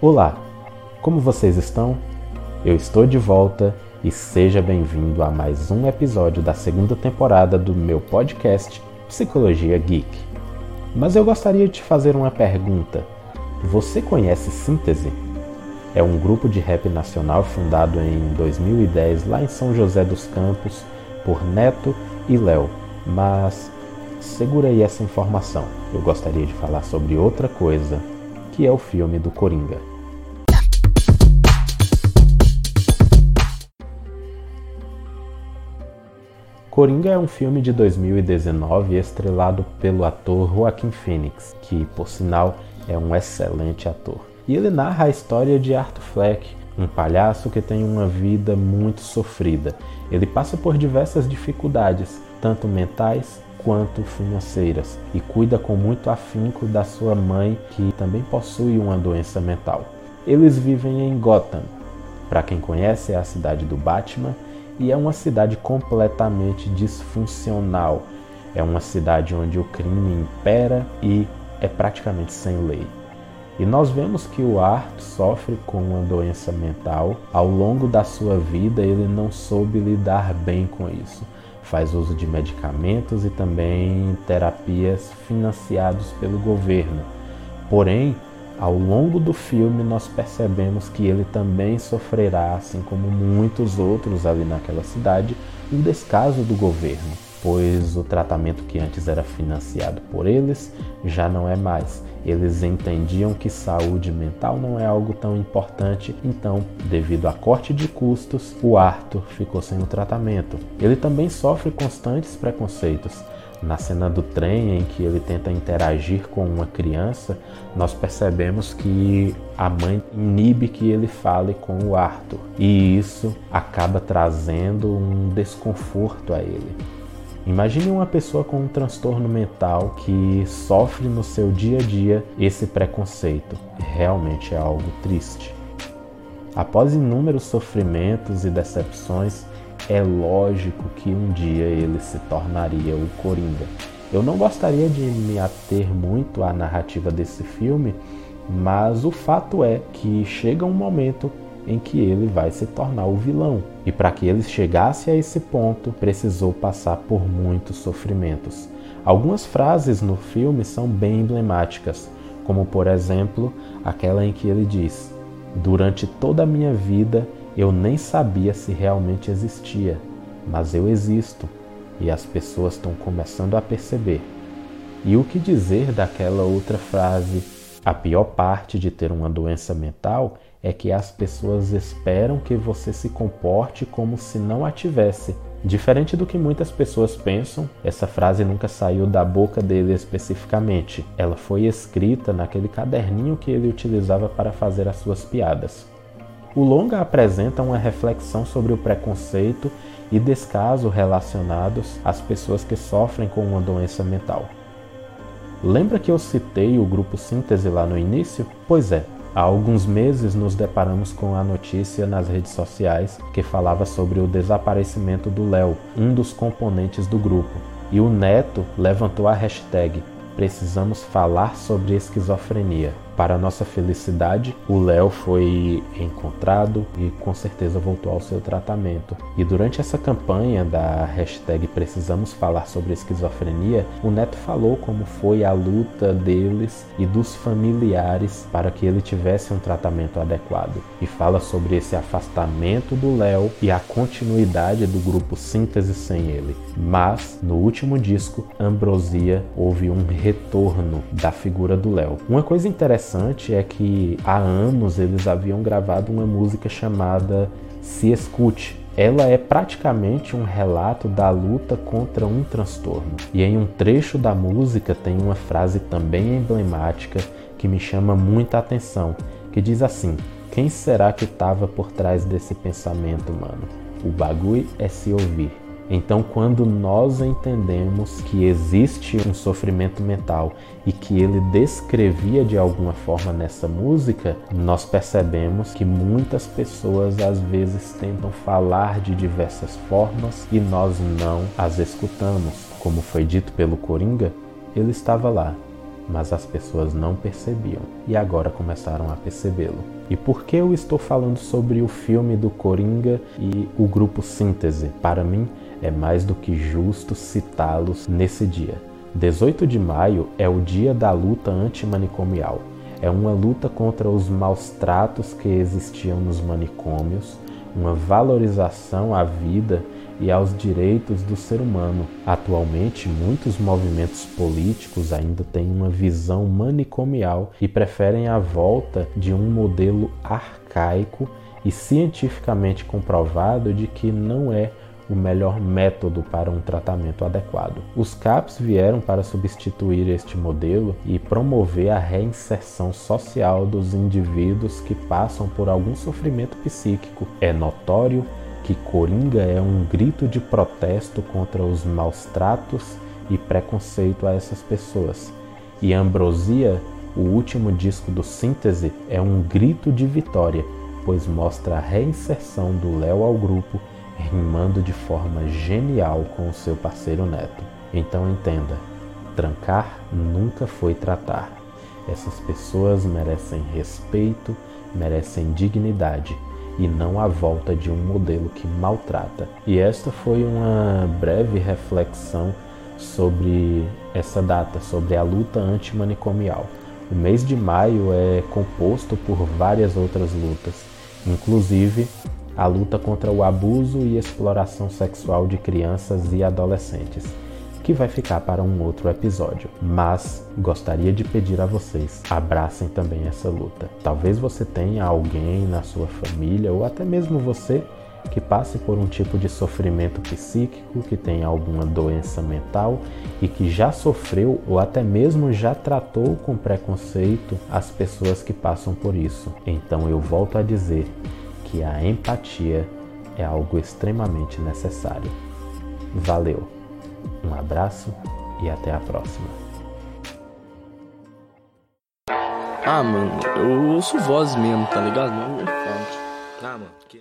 Olá, como vocês estão? Eu estou de volta e seja bem-vindo a mais um episódio da segunda temporada do meu podcast Psicologia Geek. Mas eu gostaria de te fazer uma pergunta. Você conhece Síntese? É um grupo de rap nacional fundado em 2010 lá em São José dos Campos por Neto e Léo. Mas segura aí essa informação. Eu gostaria de falar sobre outra coisa, que é o filme do Coringa. Coringa é um filme de 2019 estrelado pelo ator Joaquim Phoenix, que, por sinal, é um excelente ator. E ele narra a história de Arthur Fleck, um palhaço que tem uma vida muito sofrida. Ele passa por diversas dificuldades, tanto mentais quanto financeiras, e cuida com muito afinco da sua mãe, que também possui uma doença mental. Eles vivem em Gotham. Para quem conhece, é a cidade do Batman e é uma cidade completamente disfuncional. É uma cidade onde o crime impera e é praticamente sem lei. E nós vemos que o Art sofre com uma doença mental. Ao longo da sua vida, ele não soube lidar bem com isso. Faz uso de medicamentos e também terapias financiados pelo governo. Porém, ao longo do filme, nós percebemos que ele também sofrerá, assim como muitos outros ali naquela cidade, um descaso do governo, pois o tratamento que antes era financiado por eles já não é mais. Eles entendiam que saúde mental não é algo tão importante, então, devido a corte de custos, o Arthur ficou sem o tratamento. Ele também sofre constantes preconceitos na cena do trem em que ele tenta interagir com uma criança, nós percebemos que a mãe inibe que ele fale com o Arthur e isso acaba trazendo um desconforto a ele. Imagine uma pessoa com um transtorno mental que sofre no seu dia a dia esse preconceito. Realmente é algo triste. Após inúmeros sofrimentos e decepções, é lógico que um dia ele se tornaria o Coringa. Eu não gostaria de me ater muito à narrativa desse filme, mas o fato é que chega um momento em que ele vai se tornar o vilão. E para que ele chegasse a esse ponto, precisou passar por muitos sofrimentos. Algumas frases no filme são bem emblemáticas, como por exemplo aquela em que ele diz: Durante toda a minha vida eu nem sabia se realmente existia, mas eu existo e as pessoas estão começando a perceber. E o que dizer daquela outra frase? A pior parte de ter uma doença mental é que as pessoas esperam que você se comporte como se não a tivesse. Diferente do que muitas pessoas pensam, essa frase nunca saiu da boca dele especificamente. Ela foi escrita naquele caderninho que ele utilizava para fazer as suas piadas. O longa apresenta uma reflexão sobre o preconceito e descaso relacionados às pessoas que sofrem com uma doença mental. Lembra que eu citei o grupo Síntese lá no início? Pois é, há alguns meses nos deparamos com a notícia nas redes sociais que falava sobre o desaparecimento do Léo, um dos componentes do grupo, e o Neto levantou a hashtag Precisamos falar sobre esquizofrenia. Para nossa felicidade, o Léo foi encontrado e com certeza voltou ao seu tratamento. E durante essa campanha da hashtag Precisamos Falar sobre Esquizofrenia, o Neto falou como foi a luta deles e dos familiares para que ele tivesse um tratamento adequado. E fala sobre esse afastamento do Léo e a continuidade do grupo Síntese sem ele. Mas, no último disco, Ambrosia, houve um retorno da figura do Léo. Uma coisa interessante interessante é que há anos eles haviam gravado uma música chamada Se Escute. Ela é praticamente um relato da luta contra um transtorno. E em um trecho da música tem uma frase também emblemática que me chama muita atenção, que diz assim: Quem será que estava por trás desse pensamento, mano? O bagulho é se ouvir. Então, quando nós entendemos que existe um sofrimento mental e que ele descrevia de alguma forma nessa música, nós percebemos que muitas pessoas às vezes tentam falar de diversas formas e nós não as escutamos. Como foi dito pelo Coringa, ele estava lá, mas as pessoas não percebiam e agora começaram a percebê-lo. E por que eu estou falando sobre o filme do Coringa e o grupo Síntese? Para mim, é mais do que justo citá-los nesse dia. 18 de maio é o dia da luta antimanicomial. É uma luta contra os maus tratos que existiam nos manicômios, uma valorização à vida e aos direitos do ser humano. Atualmente, muitos movimentos políticos ainda têm uma visão manicomial e preferem a volta de um modelo arcaico e cientificamente comprovado de que não é o melhor método para um tratamento adequado. Os CAPs vieram para substituir este modelo e promover a reinserção social dos indivíduos que passam por algum sofrimento psíquico. É notório que Coringa é um grito de protesto contra os maus tratos e preconceito a essas pessoas. E Ambrosia, o último disco do Síntese, é um grito de vitória, pois mostra a reinserção do Léo ao grupo rimando de forma genial com o seu parceiro Neto. Então entenda, trancar nunca foi tratar. Essas pessoas merecem respeito, merecem dignidade e não a volta de um modelo que maltrata. E esta foi uma breve reflexão sobre essa data, sobre a luta antimanicomial. O mês de maio é composto por várias outras lutas, inclusive a luta contra o abuso e exploração sexual de crianças e adolescentes, que vai ficar para um outro episódio. Mas gostaria de pedir a vocês, abracem também essa luta. Talvez você tenha alguém na sua família ou até mesmo você que passe por um tipo de sofrimento psíquico, que tenha alguma doença mental e que já sofreu ou até mesmo já tratou com preconceito as pessoas que passam por isso. Então eu volto a dizer, que a empatia é algo extremamente necessário. Valeu, um abraço e até a próxima. Ah, mano, eu ouço voz mesmo, tá ligado? Não é Ah, mano, que...